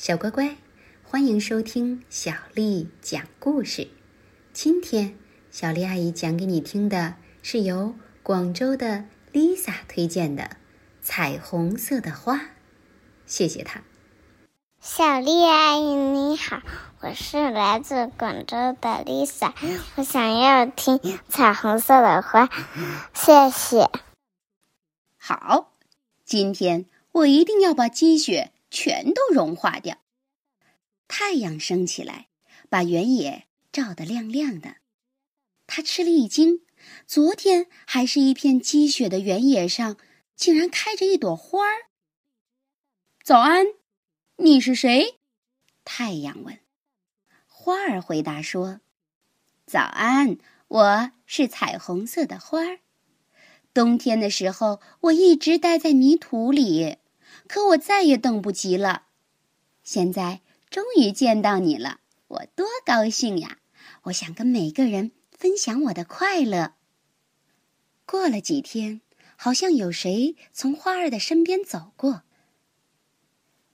小乖乖，欢迎收听小丽讲故事。今天，小丽阿姨讲给你听的是由广州的 Lisa 推荐的《彩虹色的花》。谢谢她。小丽阿姨你好，我是来自广州的 Lisa，我想要听《彩虹色的花》，谢谢。好，今天我一定要把积雪。全都融化掉。太阳升起来，把原野照得亮亮的。他吃了一惊，昨天还是一片积雪的原野上，竟然开着一朵花儿。早安，你是谁？太阳问。花儿回答说：“早安，我是彩虹色的花儿。冬天的时候，我一直待在泥土里。”可我再也等不及了，现在终于见到你了，我多高兴呀！我想跟每个人分享我的快乐。过了几天，好像有谁从花儿的身边走过。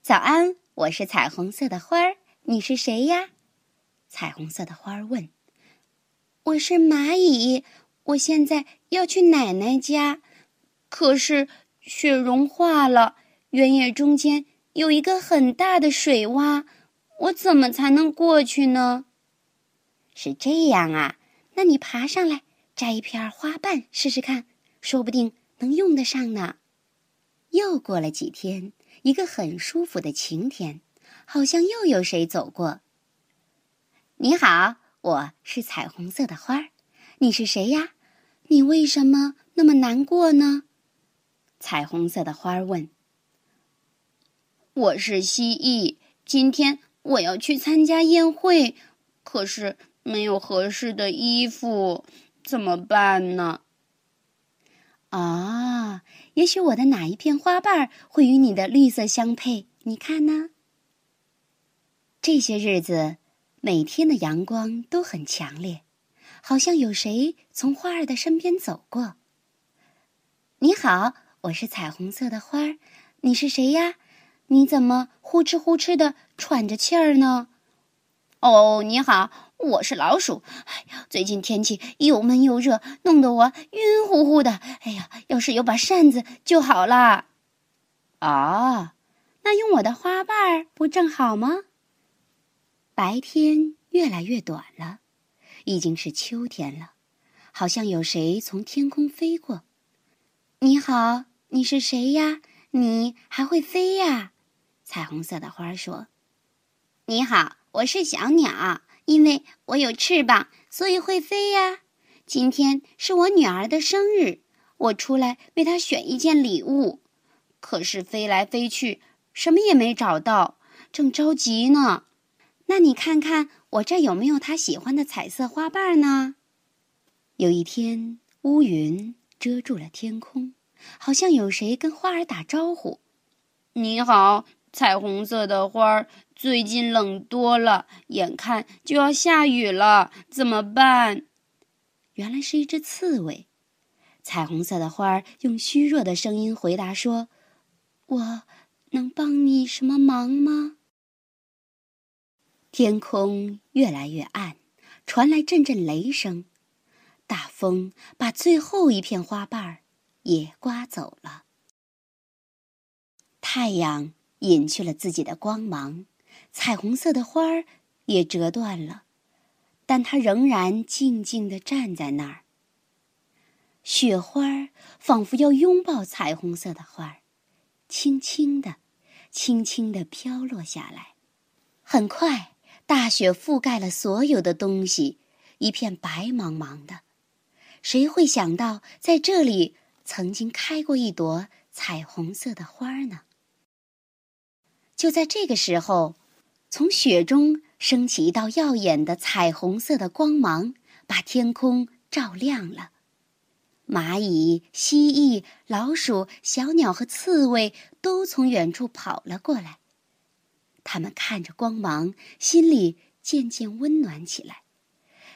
早安，我是彩虹色的花儿，你是谁呀？彩虹色的花儿问。我是蚂蚁，我现在要去奶奶家，可是雪融化了。原野中间有一个很大的水洼，我怎么才能过去呢？是这样啊，那你爬上来摘一片花瓣试试看，说不定能用得上呢。又过了几天，一个很舒服的晴天，好像又有谁走过。你好，我是彩虹色的花儿，你是谁呀？你为什么那么难过呢？彩虹色的花儿问。我是蜥蜴，今天我要去参加宴会，可是没有合适的衣服，怎么办呢？啊，也许我的哪一片花瓣会与你的绿色相配？你看呢？这些日子，每天的阳光都很强烈，好像有谁从花儿的身边走过。你好，我是彩虹色的花儿，你是谁呀？你怎么呼哧呼哧的喘着气儿呢？哦，你好，我是老鼠。哎呀，最近天气又闷又热，弄得我晕乎乎的。哎呀，要是有把扇子就好了。啊，那用我的花瓣儿不正好吗？白天越来越短了，已经是秋天了，好像有谁从天空飞过。你好，你是谁呀？你还会飞呀？彩虹色的花说：“你好，我是小鸟，因为我有翅膀，所以会飞呀。今天是我女儿的生日，我出来为她选一件礼物，可是飞来飞去，什么也没找到，正着急呢。那你看看我这有没有她喜欢的彩色花瓣呢？”有一天，乌云遮住了天空，好像有谁跟花儿打招呼：“你好。”彩虹色的花儿最近冷多了，眼看就要下雨了，怎么办？原来是一只刺猬。彩虹色的花儿用虚弱的声音回答说：“我能帮你什么忙吗？”天空越来越暗，传来阵阵雷声，大风把最后一片花瓣儿也刮走了。太阳。隐去了自己的光芒，彩虹色的花儿也折断了，但它仍然静静地站在那儿。雪花仿佛要拥抱彩虹色的花儿，轻轻地、轻轻地飘落下来。很快，大雪覆盖了所有的东西，一片白茫茫的。谁会想到，在这里曾经开过一朵彩虹色的花呢？就在这个时候，从雪中升起一道耀眼的彩虹色的光芒，把天空照亮了。蚂蚁、蜥蜴、老鼠、小鸟和刺猬都从远处跑了过来。他们看着光芒，心里渐渐温暖起来。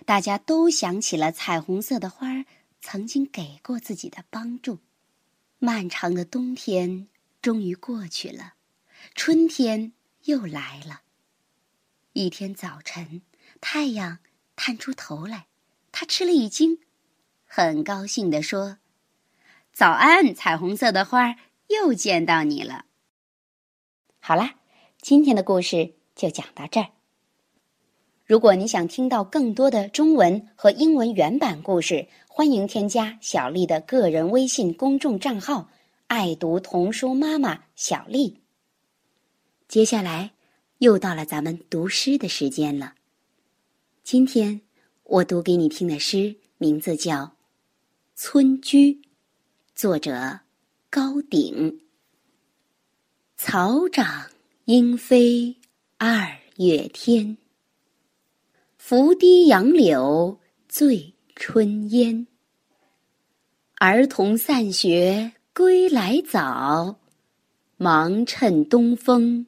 大家都想起了彩虹色的花儿曾经给过自己的帮助。漫长的冬天终于过去了。春天又来了。一天早晨，太阳探出头来，他吃了一惊，很高兴地说：“早安，彩虹色的花，又见到你了。”好啦，今天的故事就讲到这儿。如果你想听到更多的中文和英文原版故事，欢迎添加小丽的个人微信公众账号“爱读童书妈妈小丽”。接下来又到了咱们读诗的时间了。今天我读给你听的诗名字叫《村居》，作者高鼎。草长莺飞二月天。拂堤杨柳醉春烟。儿童散学归来早，忙趁东风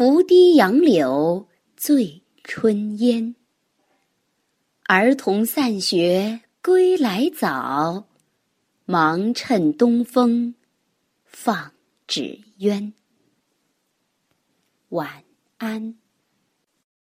拂堤杨柳醉春烟。儿童散学归来早，忙趁东风放纸鸢。晚安。